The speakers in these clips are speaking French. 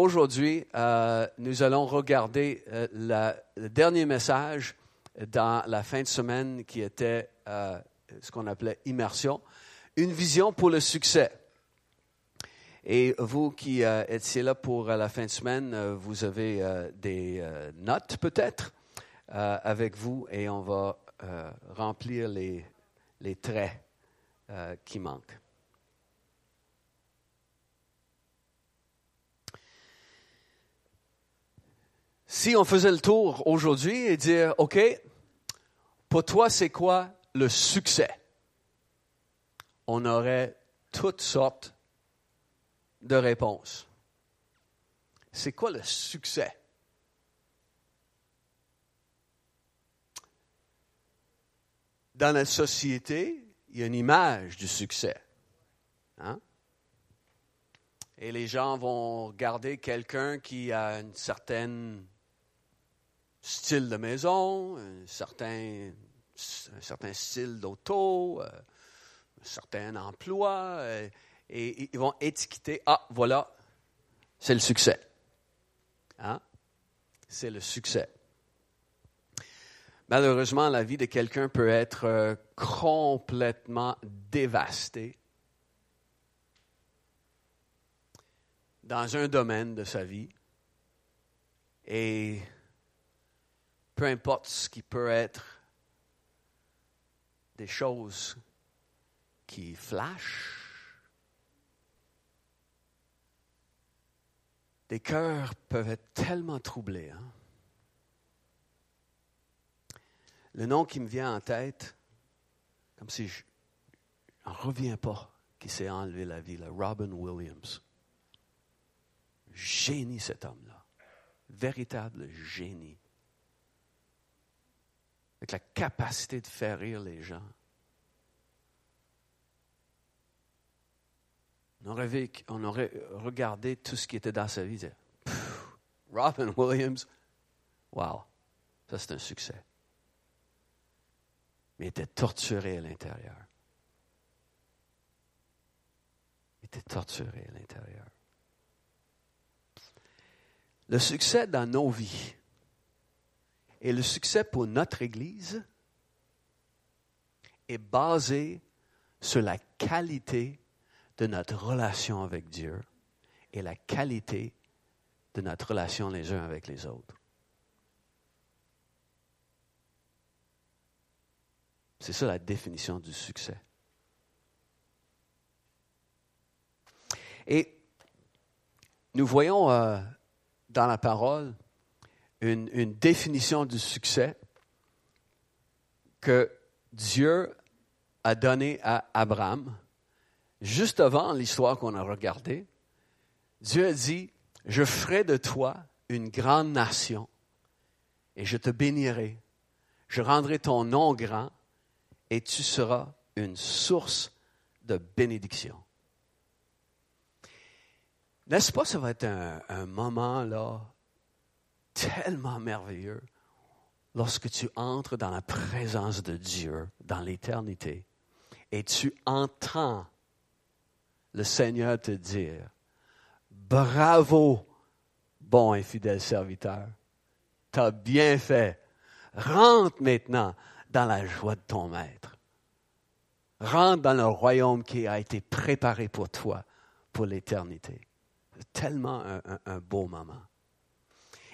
aujourd'hui, euh, nous allons regarder euh, le dernier message dans la fin de semaine qui était euh, ce qu'on appelait immersion, une vision pour le succès. Et vous qui étiez là pour la fin de semaine, vous avez des notes peut-être avec vous et on va remplir les, traits qui manquent. Si on faisait le tour aujourd'hui et dire, OK, pour toi, c'est quoi le succès? On aurait toutes sortes de réponses. C'est quoi le succès? Dans la société, il y a une image du succès. Hein? Et les gens vont regarder quelqu'un qui a un certain style de maison, un certain, un certain style d'auto, euh, un certain emploi, euh, et ils vont étiqueter, ah, voilà, c'est le succès. Hein? C'est le succès. Malheureusement, la vie de quelqu'un peut être euh, complètement dévastée dans un domaine de sa vie. Et peu importe ce qui peut être des choses qui flashent, des cœurs peuvent être tellement troublés. hein. Le nom qui me vient en tête, comme si je n'en reviens pas, qui s'est enlevé la vie, là, Robin Williams. Génie cet homme-là. Véritable génie. Avec la capacité de faire rire les gens. On aurait, aurait regardé tout ce qui était dans sa vie. Pff, Robin Williams, wow, ça c'est un succès. Mais il était torturé à l'intérieur. Il était torturé à l'intérieur. Le succès dans nos vies et le succès pour notre Église est basé sur la qualité de notre relation avec Dieu et la qualité de notre relation les uns avec les autres. C'est ça la définition du succès. Et nous voyons euh, dans la parole une, définition du succès que Dieu a donnée à Abraham juste avant l'histoire qu'on a regardée. Dieu a dit, je ferai de toi une grande nation et je te bénirai. Je rendrai ton nom grand et tu seras une source de bénédiction. N'est-ce pas, ça va être un, un moment là tellement merveilleux lorsque tu entres dans la présence de Dieu, dans l'éternité, et tu entends le Seigneur te dire, bravo, bon et fidèle serviteur, tu as bien fait. Rentre maintenant dans la joie de ton maître. Rentre dans le royaume qui a été préparé pour toi, pour l'éternité. Tellement un beau moment.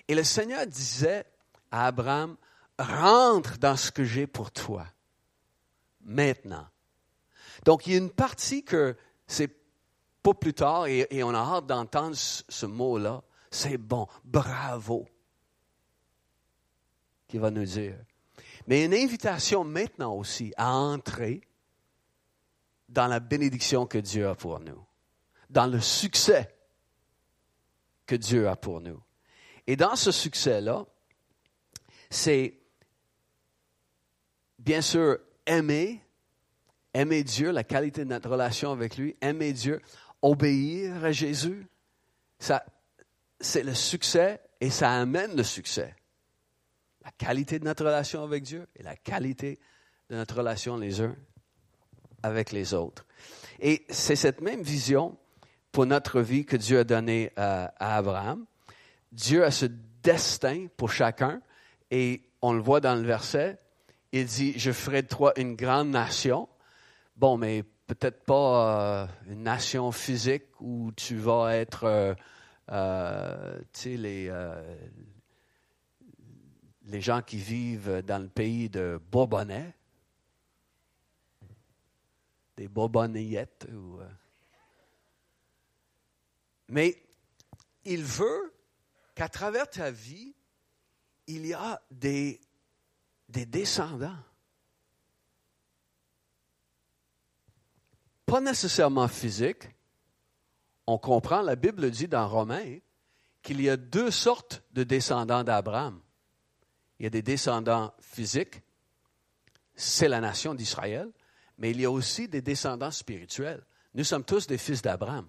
Et le Seigneur disait à Abraham, rentre dans ce que j'ai pour toi, maintenant. Donc, il y a une partie que c'est pas plus tard, et, on a hâte d'entendre ce, ce mot-là, c'est bon, bravo, qui va nous dire. Mais une invitation maintenant aussi à entrer dans la bénédiction que Dieu a pour nous, dans le succès que Dieu a pour nous. Et dans ce succès-là, c'est bien sûr aimer, aimer Dieu, la qualité de notre relation avec lui, aimer Dieu, obéir à Jésus. Ça, c'est le succès et ça amène le succès. La qualité de notre relation avec Dieu et la qualité de notre relation les uns avec les autres. Et c'est cette même vision pour notre vie que Dieu a donné à, à Abraham. Dieu a ce destin pour chacun et on le voit dans le verset. Il dit, je ferai de toi une grande nation. Bon, mais peut-être pas euh, une nation physique où tu vas être, euh, euh, tu sais, les, gens qui vivent dans le pays de Bourbonnais, des Bourbonneyettes. mais il veut qu'à travers ta vie, il y a des, des descendants. Pas nécessairement physiques. On comprend, la Bible dit dans Romains qu'il y a deux sortes de descendants d'Abraham. Il y a des descendants physiques, c'est la nation d'Israël, mais il y a aussi des descendants spirituels. Nous sommes tous des fils d'Abraham.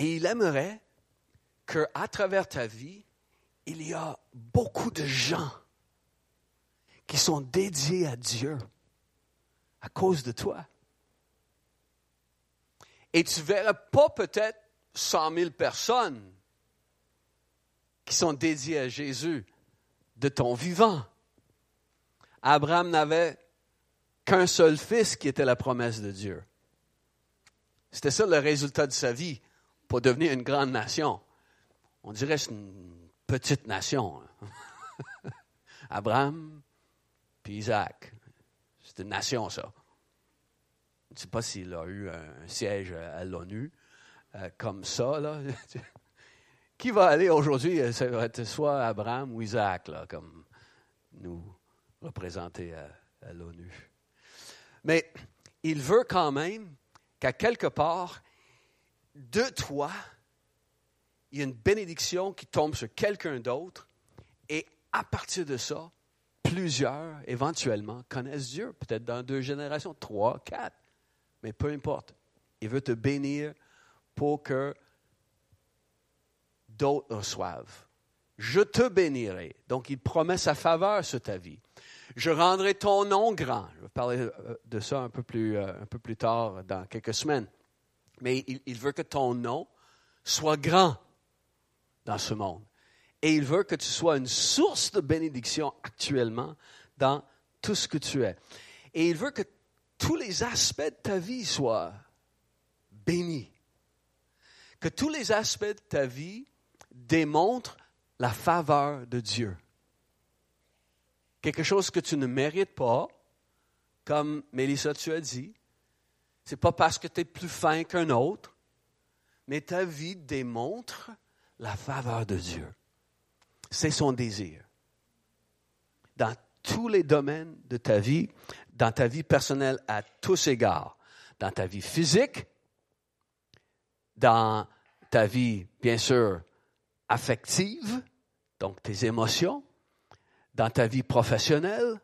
Et il aimerait qu'à travers ta vie, il y a beaucoup de gens qui sont dédiés à Dieu à cause de toi. Et tu ne verras pas peut-être 100 000 personnes qui sont dédiées à Jésus de ton vivant. Abraham n'avait qu'un seul fils qui était la promesse de Dieu. C'était ça le résultat de sa vie pour devenir une grande nation. On dirait c'est une petite nation. Hein. Abraham puis Isaac. C'est une nation, ça. Je ne sais pas s'il a eu un siège à l'ONU euh, comme ça. Là. Qui va aller aujourd'hui? Ça va être soit Abraham ou Isaac, là, comme nous représenter à l'ONU. Mais il veut quand même qu'à quelque part, de toi, il y a une bénédiction qui tombe sur quelqu'un d'autre, et à partir de ça, plusieurs, éventuellement, connaissent Dieu, peut-être dans deux générations, trois, quatre, mais peu importe. Il veut te bénir pour que d'autres reçoivent. Je te bénirai. Donc, il promet sa faveur sur ta vie. Je rendrai ton nom grand. Je vais parler euh, de ça un peu plus, euh, un peu plus tard, dans quelques semaines. Mais il, veut que ton nom soit grand dans ce monde. Et il veut que tu sois une source de bénédiction actuellement dans tout ce que tu es. Et il veut que tous les aspects de ta vie soient bénis. Que tous les aspects de ta vie démontrent la faveur de Dieu. Quelque chose que tu ne mérites pas, comme Mélissa, tu as dit. Ce n'est pas parce que tu es plus fin qu'un autre, mais ta vie démontre la faveur de Dieu. C'est son désir. Dans tous les domaines de ta vie, dans ta vie personnelle à tous égards, dans ta vie physique, dans ta vie, bien sûr, affective, donc tes émotions, dans ta vie professionnelle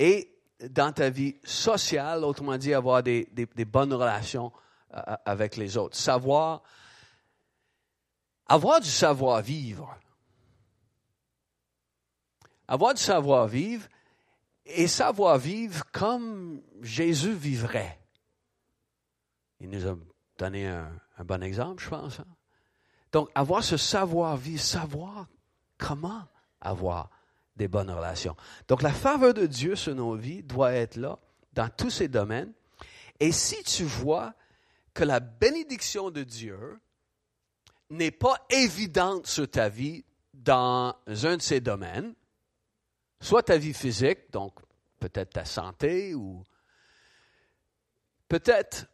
et dans ta vie sociale, autrement dit, avoir des, bonnes relations euh, avec les autres. Savoir avoir du savoir-vivre. Avoir du savoir-vivre et savoir-vivre comme Jésus vivrait. Il nous a donné un, bon exemple, je pense. Hein. Donc, avoir ce savoir-vivre, savoir comment avoir des bonnes relations. Donc, la faveur de Dieu sur nos vies doit être là dans tous ces domaines. Et si tu vois que la bénédiction de Dieu n'est pas évidente sur ta vie dans un de ces domaines, soit ta vie physique, donc peut-être ta santé, ou peut-être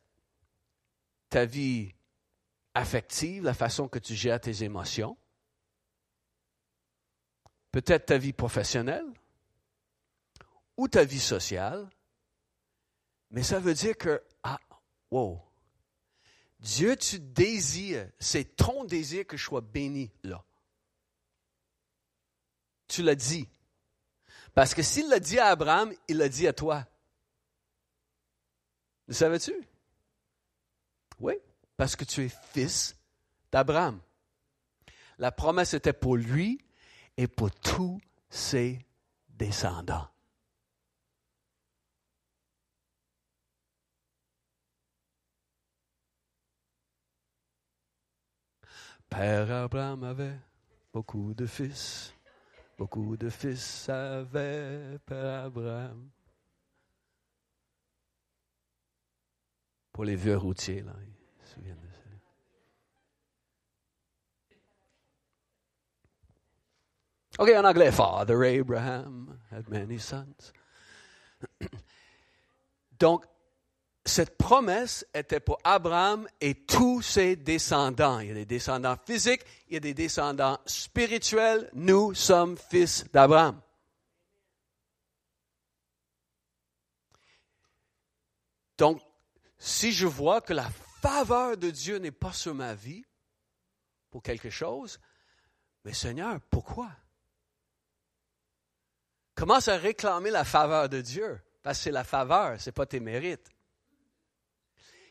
ta vie affective, la façon que tu gères tes émotions, peut-être ta vie professionnelle, ou ta vie sociale, mais ça veut dire que, ah, wow, Dieu, tu désires, c'est ton désir que je sois béni là. Tu l'as dit. Parce que s'il l'a dit à Abraham, il l'a dit à toi. Le savais-tu? Oui, parce que tu es fils d'Abraham. La promesse était pour lui et pour tous ses descendants. Père Abraham avait beaucoup de fils, beaucoup de fils avait Père Abraham. Pour les vieux routiers, là, ils se souviennent. De ça. OK, en anglais. Father Abraham had many sons. Donc, cette promesse était pour Abraham et tous ses descendants. Il y a des descendants physiques, il y a des descendants spirituels. Nous sommes fils d'Abraham. Donc, si je vois que la faveur de Dieu n'est pas sur ma vie pour quelque chose, mais Seigneur, pourquoi? Commence à réclamer la faveur de Dieu, parce que c'est la faveur, ce n'est pas tes mérites.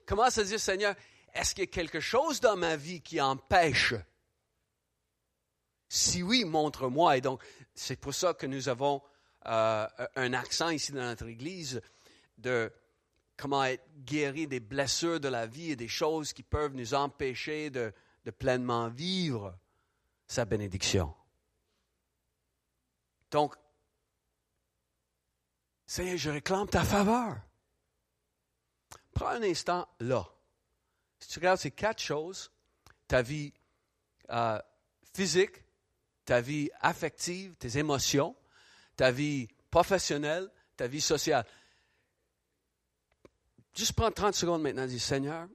Commence à dire, Seigneur, est-ce qu'il y a quelque chose dans ma vie qui empêche? Si oui, montre-moi. Et donc, c'est pour ça que nous avons euh, un accent ici dans notre Église de comment être guéri des blessures de la vie et des choses qui peuvent nous empêcher de, de pleinement vivre sa bénédiction. Donc, Seigneur, je réclame ta faveur. Prends un instant là. Si tu regardes ces quatre choses, ta vie euh, physique, ta vie affective, tes émotions, ta vie professionnelle, ta vie sociale. Juste prends 30 secondes maintenant et dis, Seigneur,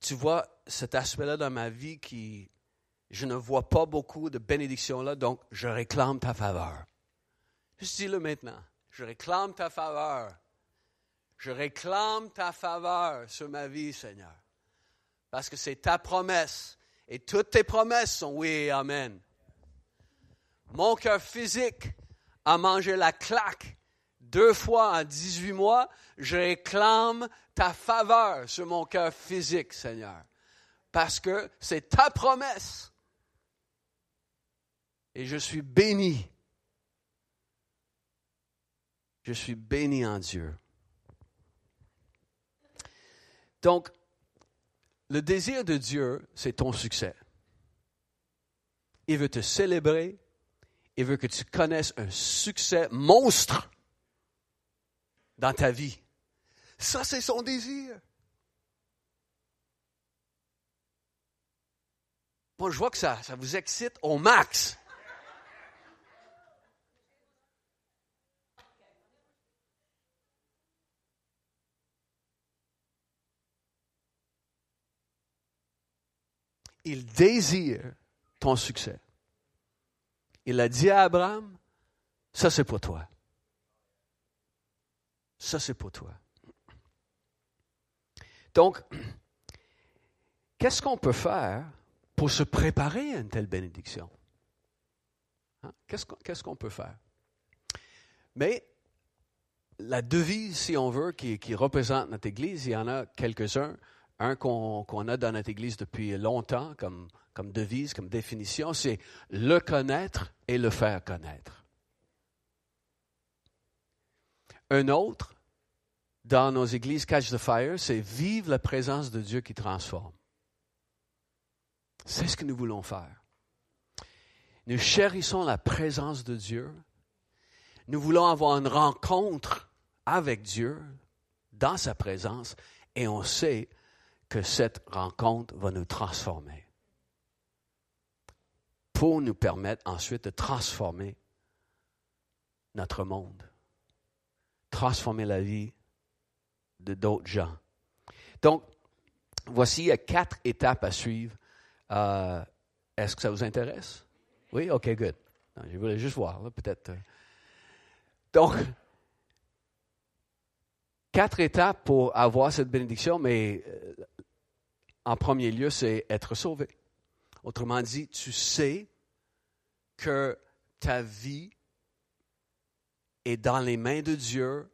tu vois cet aspect-là dans ma vie qui, je ne vois pas beaucoup de bénédictions là, donc je réclame ta faveur. Juste dis-le maintenant. Je réclame ta faveur. Je réclame ta faveur sur ma vie, Seigneur. Parce que c'est ta promesse. Et toutes tes promesses sont oui et amen. Mon cœur physique a mangé la claque deux fois en 18 mois, je réclame ta faveur sur mon cœur physique, Seigneur. Parce que c'est ta promesse. Et je suis béni. Je suis béni en Dieu. Donc, le désir de Dieu, c'est ton succès. Il veut te célébrer. Il veut que tu connaisses un succès monstre dans ta vie. Ça, c'est son désir. Moi, je vois que ça, ça vous excite au max. Il désire ton succès. Il a dit à Abraham, ça c'est pour toi. Ça, c'est pour toi. Donc, qu'est-ce qu'on peut faire pour se préparer à une telle bénédiction? Hein? Qu'est-ce qu'on peut faire? Mais la devise, si on veut, qui, représente notre Église, il y en a quelques-uns. Un qu'on a dans notre Église depuis longtemps comme, comme devise, comme définition, c'est le connaître et le faire connaître. Un autre, dans nos églises Catch the Fire, c'est vivre la présence de Dieu qui transforme. C'est ce que nous voulons faire. Nous chérissons la présence de Dieu. Nous voulons avoir une rencontre avec Dieu dans sa présence et on sait que cette rencontre va nous transformer pour nous permettre ensuite de transformer notre monde transformer la vie de d'autres gens. Donc, voici quatre étapes à suivre. Euh, est-ce que ça vous intéresse? Oui? OK, good. je voulais juste voir, peut-être. Euh. Donc, quatre étapes pour avoir cette bénédiction, mais euh, en premier lieu, c'est être sauvé. Autrement dit, tu sais que ta vie et dans les mains de Dieu,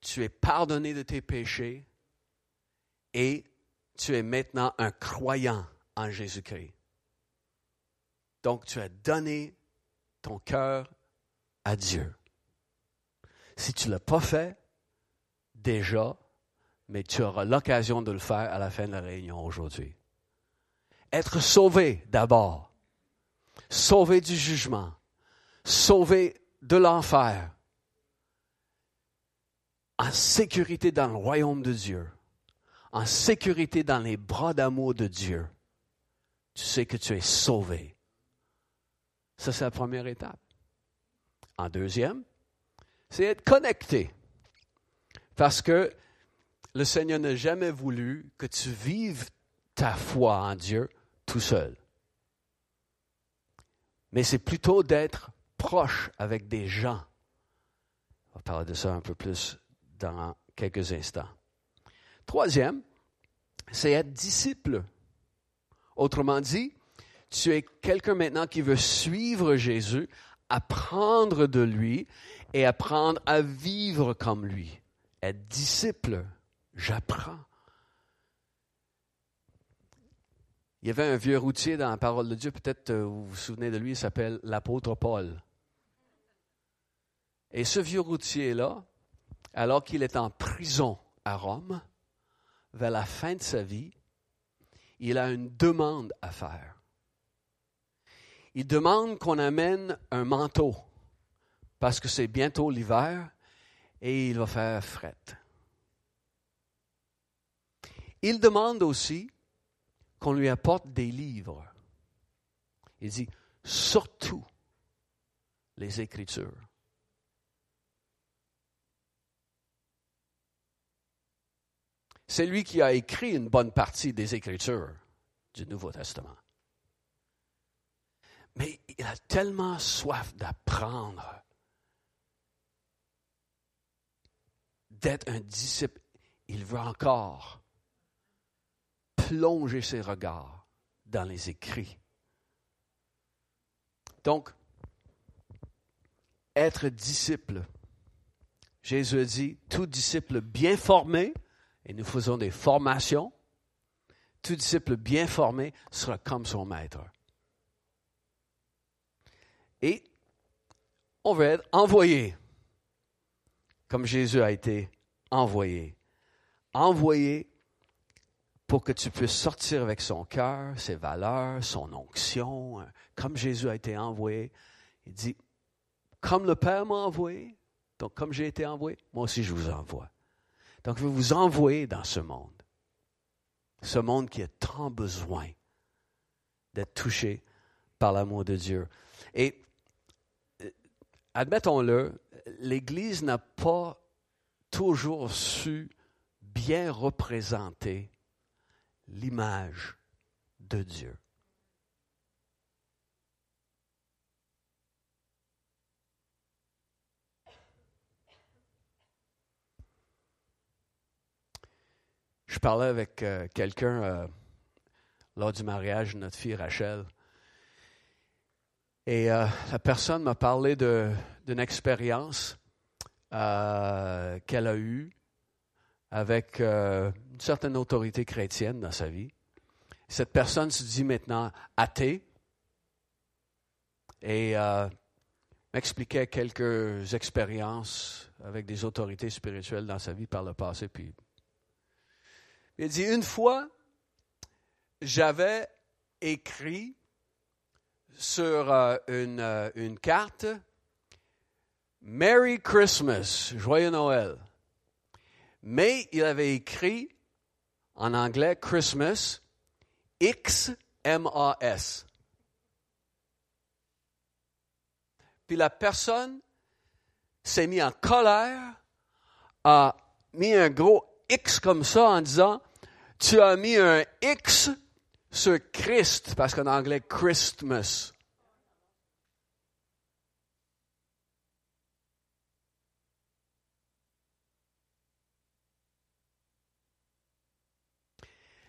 tu es pardonné de tes péchés et tu es maintenant un croyant en Jésus-Christ. Donc tu as donné ton cœur à Dieu. Si tu ne l'as pas fait, déjà, mais tu auras l'occasion de le faire à la fin de la réunion aujourd'hui. être sauvé d'abord, sauvé du jugement, sauvé de l'enfer, en sécurité dans le royaume de Dieu, en sécurité dans les bras d'amour de Dieu. Tu sais que tu es sauvé. Ça, c'est la première étape. En deuxième, c'est être connecté. Parce que le Seigneur n'a jamais voulu que tu vives ta foi en Dieu tout seul. Mais c'est plutôt d'être proche avec des gens. On va parler de ça un peu plus dans quelques instants. Troisième, c'est être disciple. Autrement dit, tu es quelqu'un maintenant qui veut suivre Jésus, apprendre de lui et apprendre à vivre comme lui. Être disciple, j'apprends. Il y avait un vieux routier dans la parole de Dieu, peut-être euh, vous vous souvenez de lui, il s'appelle l'apôtre Paul. Et ce vieux routier-là, alors qu'il est en prison à Rome, vers la fin de sa vie, il a une demande à faire. Il demande qu'on amène un manteau, parce que c'est bientôt l'hiver et il va faire fret. Il demande aussi qu'on lui apporte des livres. Il dit, surtout les Écritures. C'est lui qui a écrit une bonne partie des Écritures du Nouveau Testament. Mais il a tellement soif d'apprendre, d'être un disciple. Il veut encore plonger ses regards dans les écrits. Donc, être disciple. Jésus dit, tout disciple bien formé, et nous faisons des formations, tout disciple bien formé sera comme son maître. Et on veut être envoyé, comme Jésus a été envoyé. Envoyé pour que tu puisses sortir avec son cœur, ses valeurs, son onction, hein. comme Jésus a été envoyé. Il dit, comme le Père m'a envoyé, donc comme j'ai été envoyé, moi aussi je vous envoie. Donc je veux vous envoyer dans ce monde. Ce monde qui a tant besoin d'être touché par l'amour de Dieu. Et euh, admettons-le, l'Église n'a pas toujours su bien représenter l'image de Dieu. Je parlais avec euh, quelqu'un euh, lors du mariage de notre fille Rachel. Et euh, la personne m'a parlé d'une expérience qu'elle a eue avec euh, une certaine autorité chrétienne dans sa vie. Cette personne se dit maintenant athée et euh, m'expliquait quelques expériences avec des autorités spirituelles dans sa vie par le passé. Puis, il dit une fois, j'avais écrit sur euh, une, une carte Merry Christmas, joyeux Noël mais il avait écrit en anglais Christmas, X-M-A-S. Puis la personne s'est mise en colère, a mis un gros X comme ça en disant, tu as mis un X sur Christ, parce qu'en anglais, Christmas.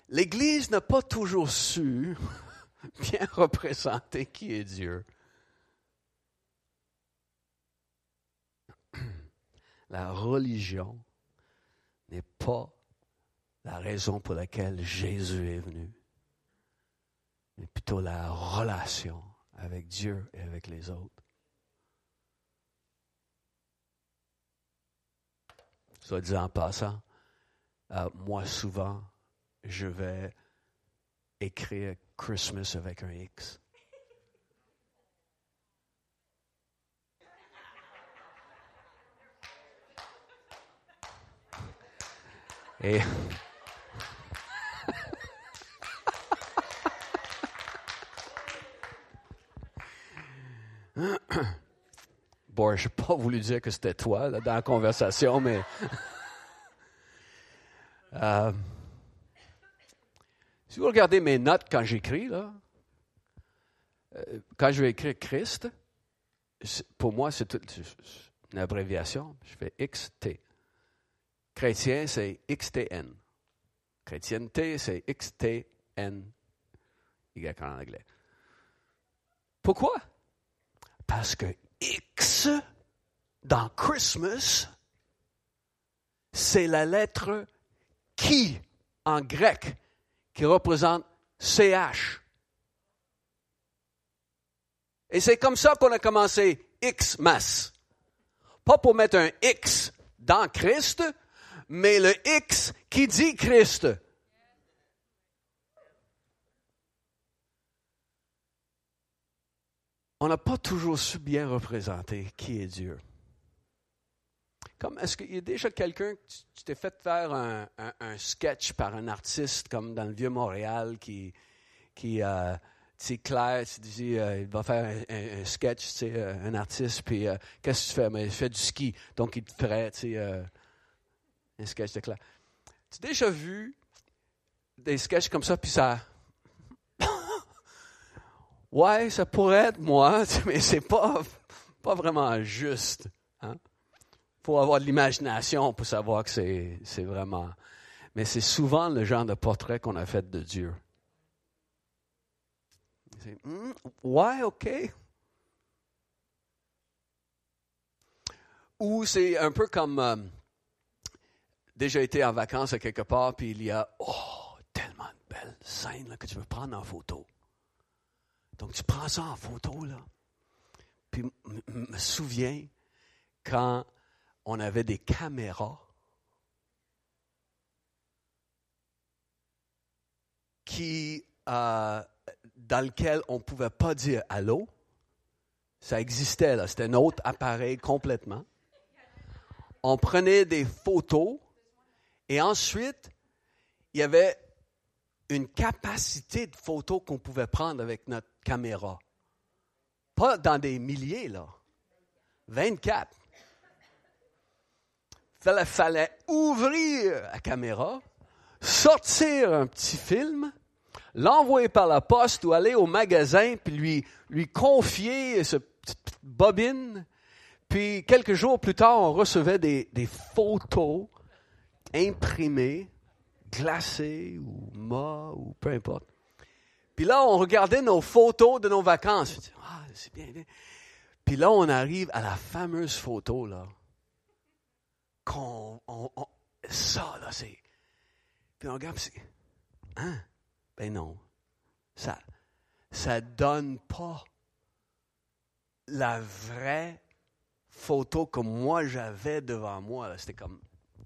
l'Église n'a pas toujours su bien représenter qui est Dieu. La religion n'est pas la raison pour laquelle Jésus est venu, mais plutôt la relation avec Dieu et avec les autres. Soit dit en passant, euh, moi souvent, je vais écrire Christmas avec un X. Et bon, je n'ai pas voulu dire que c'était toi dans la conversation, mais euh, si vous regardez mes notes quand j'écris, là, euh, quand je vais écrire Christ, pour moi, c'est une abréviation. Je fais XT. Chrétien, c'est XTN. Chrétienté, c'est XTN. Y en anglais. Pourquoi? Parce que X dans Christmas, c'est la lettre qui en grec qui représente CH. Et c'est comme ça qu'on a commencé Xmas. Pas pour mettre un X dans Christ, mais le X qui dit Christ. On n'a pas toujours su bien représenter qui est Dieu. Est-ce qu'il y a déjà quelqu'un, tu t'es fait faire un, sketch par un artiste comme dans le vieux Montréal qui, qui euh, tu clair, tu dis, euh, il va faire un, sketch, tu sais, euh, un artiste, puis qu'est-ce que tu fais? Mais il fait du ski, donc il te ferait, tu sais, un sketch de clair. Tu as déjà vu des sketchs comme ça, puis ça... ouais, ça pourrait être moi, mais c'est pas, pas vraiment juste. Faut avoir de l'imagination pour savoir que c'est vraiment. Mais c'est souvent le genre de portrait qu'on a fait de Dieu. Hmm, ouais, OK. Ou c'est un peu comme euh, déjà été en vacances à quelque part, puis il y a oh, tellement de belles scènes que tu veux prendre en photo. Donc tu prends ça en photo, là. Puis me souviens quand on avait des caméras qui, euh, dans lesquelles on ne pouvait pas dire allô. Ça existait, là. C'était un autre appareil complètement. On prenait des photos et ensuite, il y avait une capacité de photos qu'on pouvait prendre avec notre caméra. Pas dans des milliers, là. 24 il fallait ouvrir la caméra, sortir un petit film, l'envoyer par la poste ou aller au magasin puis lui, lui confier ce petite bobine. Puis quelques jours plus tard, on recevait des, des photos imprimées, glacées ou mortes ou peu importe. Puis là, on regardait nos photos de nos vacances. ah, c'est bien, bien. Puis là, on arrive à la fameuse photo, là ça, là, c'est. Puis on regarde, c'est. Hein? Ben non. Ça ça donne pas la vraie photo que moi j'avais devant moi. C'était comme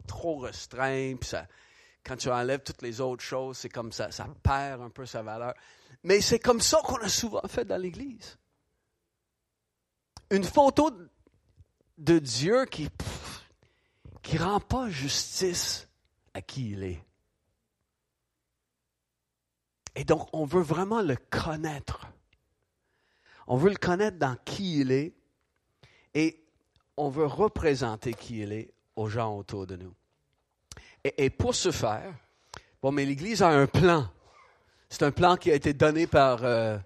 trop restreint. Puis ça, quand tu enlèves toutes les autres choses, c'est comme ça, ça perd un peu sa valeur. Mais c'est comme ça qu'on a souvent fait dans l'Église. Une photo de Dieu qui, qui ne rend pas justice à qui il est. Et donc, on veut vraiment le connaître. On veut le connaître dans qui il est et on veut représenter qui il est aux gens autour de nous. Et, pour ce faire, bon, mais l'Église a un plan. C'est un plan qui a été donné par, euh,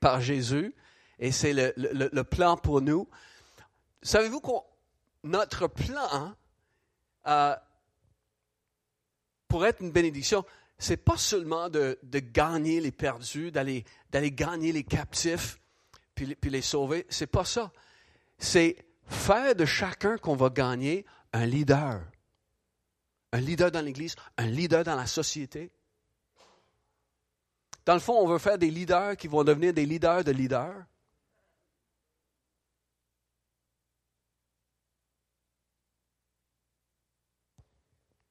par Jésus et c'est le, le, le, plan pour nous. Savez-vous que notre plan euh, pour être une bénédiction, c'est pas seulement de, gagner les perdus, d'aller, gagner les captifs, puis, puis les sauver. C'est pas ça. C'est faire de chacun qu'on va gagner un leader. Un leader dans l'Église, un leader dans la société. Dans le fond, on veut faire des leaders qui vont devenir des leaders de leaders.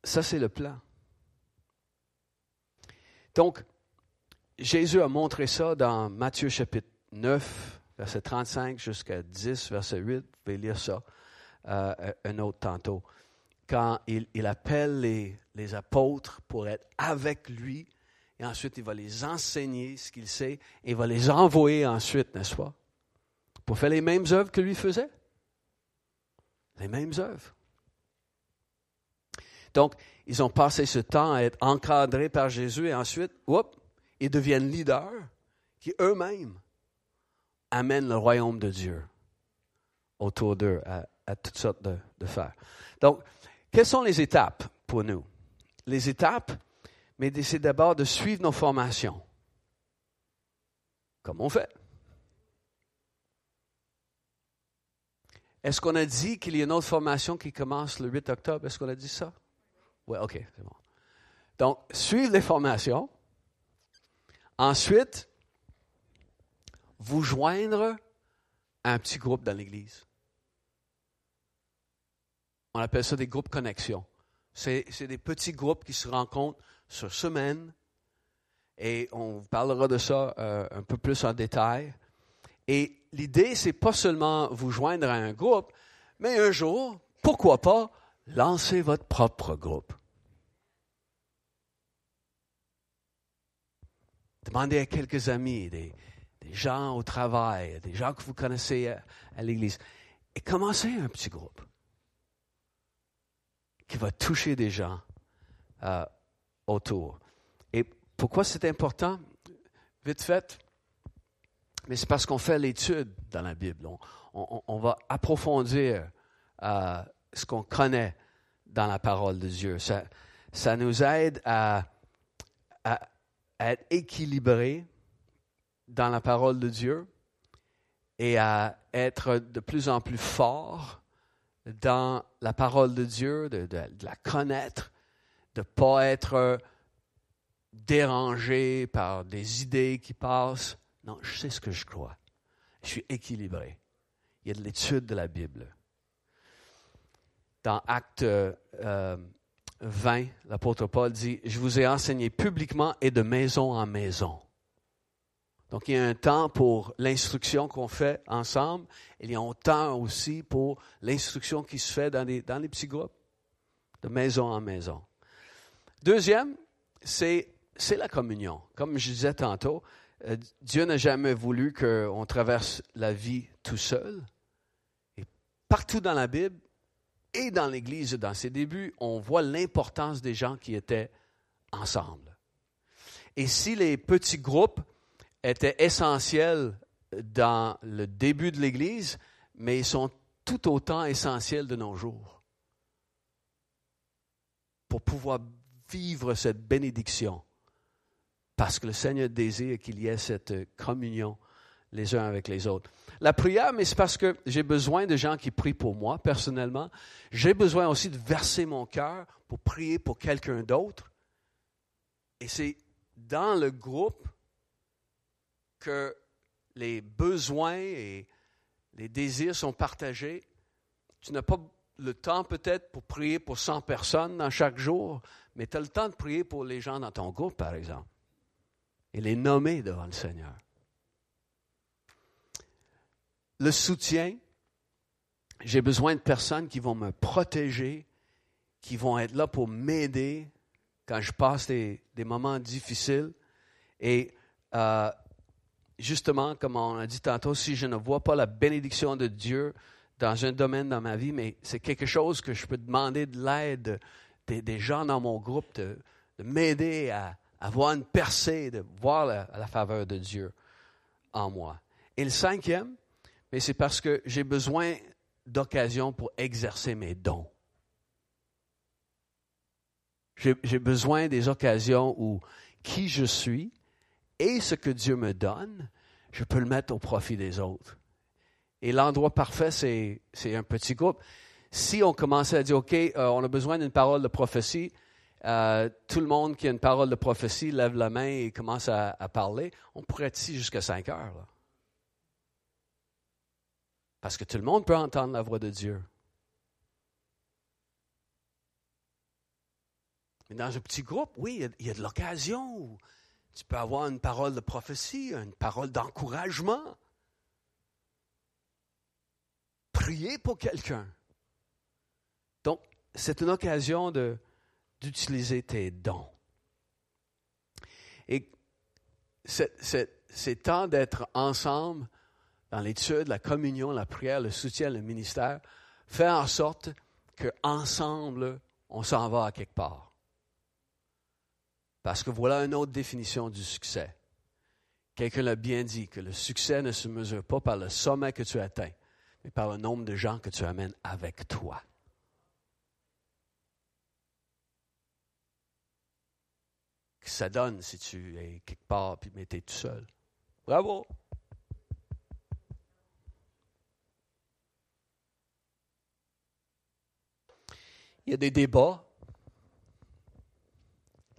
Ça, c'est le plan. Donc, Jésus a montré ça dans Matthieu chapitre 9, verset 35 jusqu'à 10, verset 8. Vous pouvez lire ça euh, un autre tantôt. Quand il, appelle les, les apôtres pour être avec lui, et ensuite il va les enseigner ce qu'il sait, et il va les envoyer ensuite, n'est-ce pas, pour faire les mêmes œuvres que lui faisait? Les mêmes œuvres. Donc, ils ont passé ce temps à être encadrés par Jésus et ensuite, ils deviennent leaders qui eux-mêmes amènent le royaume de Dieu autour d'eux à, toutes sortes de, de faire. Donc, quelles sont les étapes pour nous? Les étapes, mais c'est d'abord de suivre nos formations. Comme on fait. Est-ce qu'on a dit qu'il y a une autre formation qui commence le 8 octobre? Est-ce qu'on a dit ça? Oui, OK, c'est bon. Donc, suivre les formations. Ensuite, vous joindre à un petit groupe dans l'Église. On appelle ça des groupes connexion. C'est des petits groupes qui se rencontrent sur semaine. Et on parlera de ça euh, un peu plus en détail. Et l'idée, c'est pas seulement vous joindre à un groupe, mais un jour, pourquoi pas, lancer votre propre groupe. Demandez à quelques amis, des, gens au travail, des gens que vous connaissez à, l'église, et commencez un petit groupe qui va toucher des gens euh, autour. Et pourquoi c'est important? Vite fait, mais c'est parce qu'on fait l'étude dans la Bible. On, va approfondir euh, ce qu'on connaît dans la parole de Dieu. Ça, nous aide à, être équilibrés dans la parole de Dieu et à être de plus en plus forts dans la parole de Dieu, de, de la connaître, de ne pas être dérangé par des idées qui passent, non, je sais ce que je crois. Je suis équilibré. Il y a de l'étude de la Bible. Dans Acte 20, euh, l'apôtre Paul dit, je vous ai enseigné publiquement et de maison en maison. Donc il y a un temps pour l'instruction qu'on fait ensemble, il y a un temps aussi pour l'instruction qui se fait dans les, dans les petits groupes, de maison en maison. Deuxième, c'est la communion. Comme je disais tantôt, euh, Dieu n'a jamais voulu qu'on traverse la vie tout seul. Et partout dans la Bible et dans l'Église, dans ses débuts, on voit l'importance des gens qui étaient ensemble. Et si les petits groupes étaient essentiels dans le début de l'Église, mais ils sont tout autant essentiels de nos jours pour pouvoir vivre cette bénédiction parce que le Seigneur désire qu'il y ait cette communion les uns avec les autres. La prière, mais c'est parce que j'ai besoin de gens qui prient pour moi personnellement. J'ai besoin aussi de verser mon cœur pour prier pour quelqu'un d'autre. Et c'est dans le groupe que les besoins et les désirs sont partagés. Tu n'as pas le temps peut-être pour prier pour 100 personnes dans chaque jour, mais tu as le temps de prier pour les gens dans ton groupe, par exemple et les nommer devant le Seigneur. Le soutien, j'ai besoin de personnes qui vont me protéger, qui vont être là pour m'aider quand je passe des, moments difficiles. Et euh, justement, comme on a dit tantôt, si je ne vois pas la bénédiction de Dieu dans un domaine dans ma vie, mais c'est quelque chose que je peux demander de l'aide des, gens dans mon groupe, de m'aider à, avoir une percée, de voir la, faveur de Dieu en moi. Et le cinquième, mais c'est parce que j'ai besoin d'occasion pour exercer mes dons. J'ai besoin des occasions où qui je suis et ce que Dieu me donne, je peux le mettre au profit des autres. Et l'endroit parfait, c'est un petit groupe. Si on commençait à dire, OK, euh, on a besoin d'une parole de prophétie, euh, tout le monde qui a une parole de prophétie lève la main et commence à, parler, on pourrait être ici jusqu'à 5 heures. Parce que tout le monde peut entendre la voix de Dieu. Mais dans un petit groupe, oui, il y a, de l'occasion. Tu peux avoir une parole de prophétie, une parole d'encouragement. Prier pour quelqu'un. Donc, c'est une occasion d'utiliser tes dons. Et c'est temps d'être ensemble dans l'étude, la communion, la prière, le soutien, le ministère, faire en sorte qu'ensemble, on s'en va à quelque part. Parce que voilà une autre définition du succès. Quelqu'un l'a bien dit, que le succès ne se mesure pas par le sommet que tu atteins, mais par le nombre de gens que tu amènes avec toi. Que ça donne si tu es quelque part puis tu es tout seul. Bravo! Il y a des débats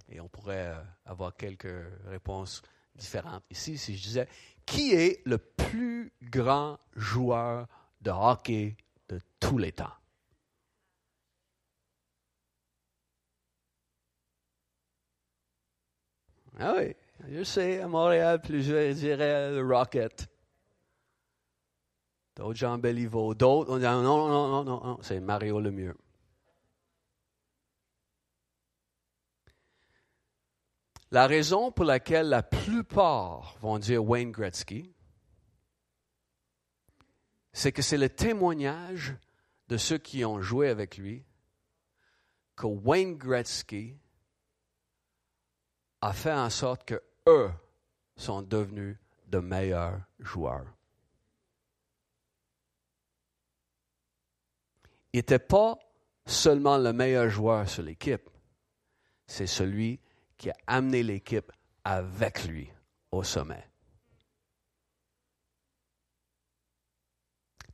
et on pourrait euh, avoir quelques réponses différentes. Ici, si je disais, qui est le plus grand joueur de hockey de tous les temps? Ah oui, je sais, à Montréal, plusieurs diraient le Rocket. D'autres Jean Béliveau, d'autres, on dit non, non, non, non, non, c'est Mario le La raison pour laquelle la plupart vont dire Wayne Gretzky, c'est que c'est le témoignage de ceux qui ont joué avec lui que Wayne Gretzky a fait en sorte que eux sont devenus de meilleurs joueurs. Il n'était pas seulement le meilleur joueur sur l'équipe, c'est celui qui a amené l'équipe avec lui au sommet.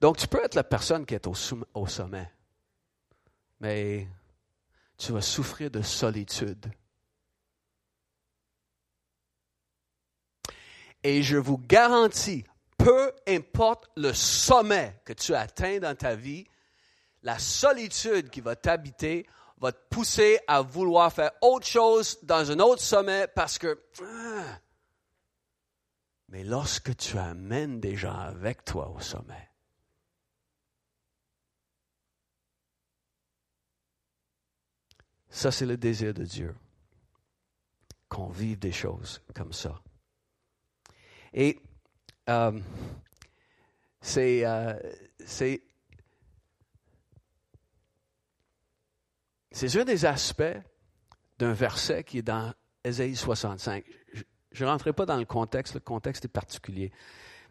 Donc, tu peux être la personne qui est au, sommet, mais tu vas souffrir de solitude. Et je vous garantis, peu importe le sommet que tu atteins dans ta vie, la solitude qui va t'habiter va te pousser à vouloir faire autre chose dans un autre sommet parce que... Ah. mais lorsque tu amènes des gens avec toi au sommet, ça c'est le désir de Dieu, qu'on vive des choses comme ça. Et euh, c'est euh, C'est un des aspects d'un verset qui est dans Ésaïe 65. Je ne rentrerai pas dans le contexte, le contexte est particulier.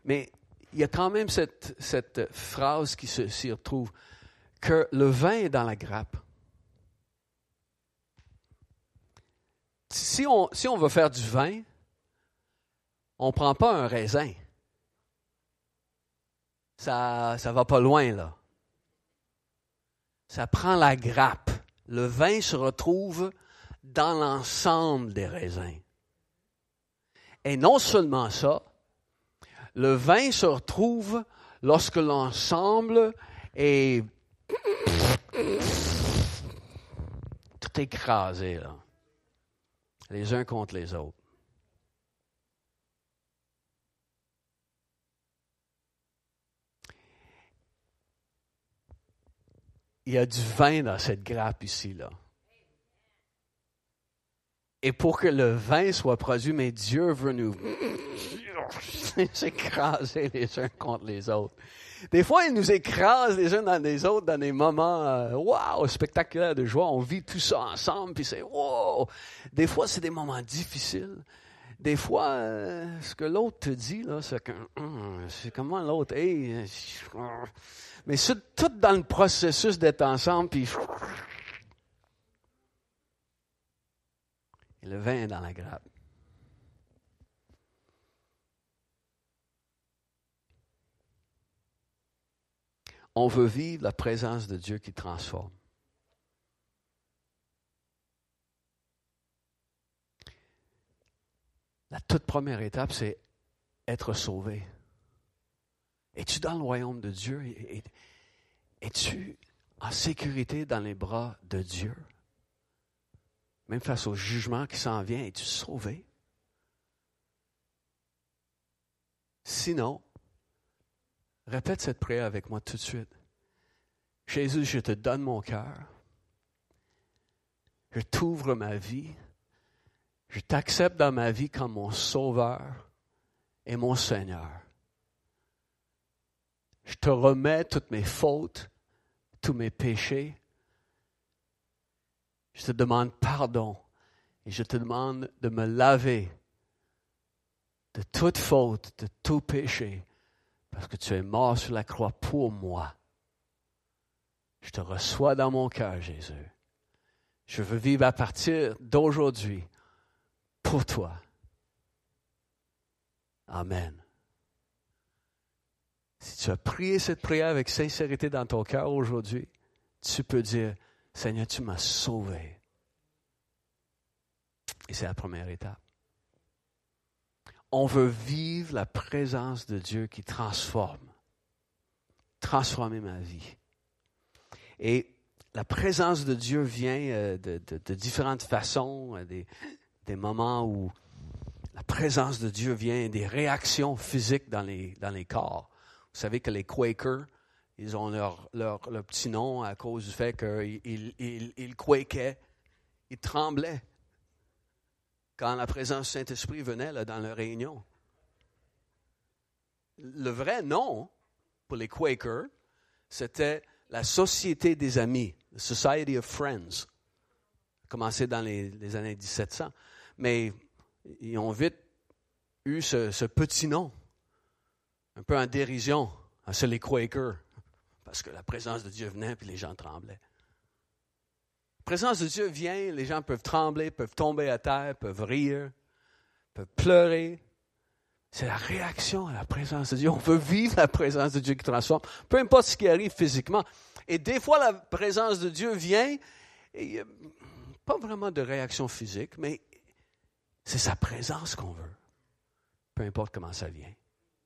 Mais il y a quand même cette, phrase qui s'y retrouve, que le vin est dans la grappe. Si on, si on veut faire du vin, on ne prend pas un raisin. Ça ne va pas loin, là. Ça prend la grappe le vin se retrouve dans l'ensemble des raisins. Et non seulement ça, le vin se retrouve lorsque l'ensemble est tout écrasé, les uns contre les autres. Il y a du vin dans cette grappe ici, là. Et pour que le vin soit produit, mais Dieu veut nous s'écraser les uns contre les autres. Des fois, il nous écrase les uns dans les autres dans des moments, euh, wow, spectaculaires de joie. On vit tout ça ensemble, puis c'est wow. Des fois, c'est des moments difficiles. Des fois, euh, ce que l'autre te dit, là, c'est que, hum, c'est comment l'autre, hey, mais c'est tout dans le processus d'être ensemble, puis. Le vin est dans la grappe. On veut vivre la présence de Dieu qui transforme. La toute première étape, c'est être sauvé. Es-tu dans le royaume de Dieu? Es-tu en sécurité dans les bras de Dieu? Même face au jugement qui s'en vient, es-tu sauvé? Sinon, répète cette prière avec moi tout de suite. Jésus, je te donne mon cœur. Je t'ouvre ma vie. Je t'accepte dans ma vie comme mon sauveur et mon Seigneur. Je te remets toutes mes fautes, tous mes péchés. Je te demande pardon et je te demande de me laver de toute faute, de tout péché, parce que tu es mort sur la croix pour moi. Je te reçois dans mon cœur, Jésus. Je veux vivre à partir d'aujourd'hui pour toi. Amen. Si tu as prié cette prière avec sincérité dans ton cœur aujourd'hui, tu peux dire, Seigneur, tu m'as sauvé. Et c'est la première étape. On veut vivre la présence de Dieu qui transforme. Transformer ma vie. Et la présence de Dieu vient euh, de, différentes façons, euh, des, des, moments où la présence de Dieu vient des réactions physiques dans les, dans les corps. Vous savez que les Quakers, ils ont leur, leur, petit nom à cause du fait qu'ils ils, ils, ils tremblaient quand la présence du Saint-Esprit venait dans leur réunion. Le vrai nom pour les Quakers, c'était la Société des Amis, the Society of Friends, commencé dans les, années 1700. Mais ils ont vite eu ce, petit nom, un peu en dérision. Ah, c'est les Quakers, parce que la présence de Dieu venait et les gens tremblaient. La présence de Dieu vient, les gens peuvent trembler, peuvent tomber à terre, peuvent rire, peuvent pleurer. C'est la réaction à la présence de Dieu. On veut vivre la présence de Dieu qui transforme, peu importe ce qui arrive physiquement. Et des fois, la présence de Dieu vient, et pas vraiment de réaction physique, mais c'est sa présence qu'on veut, peu importe comment ça vient.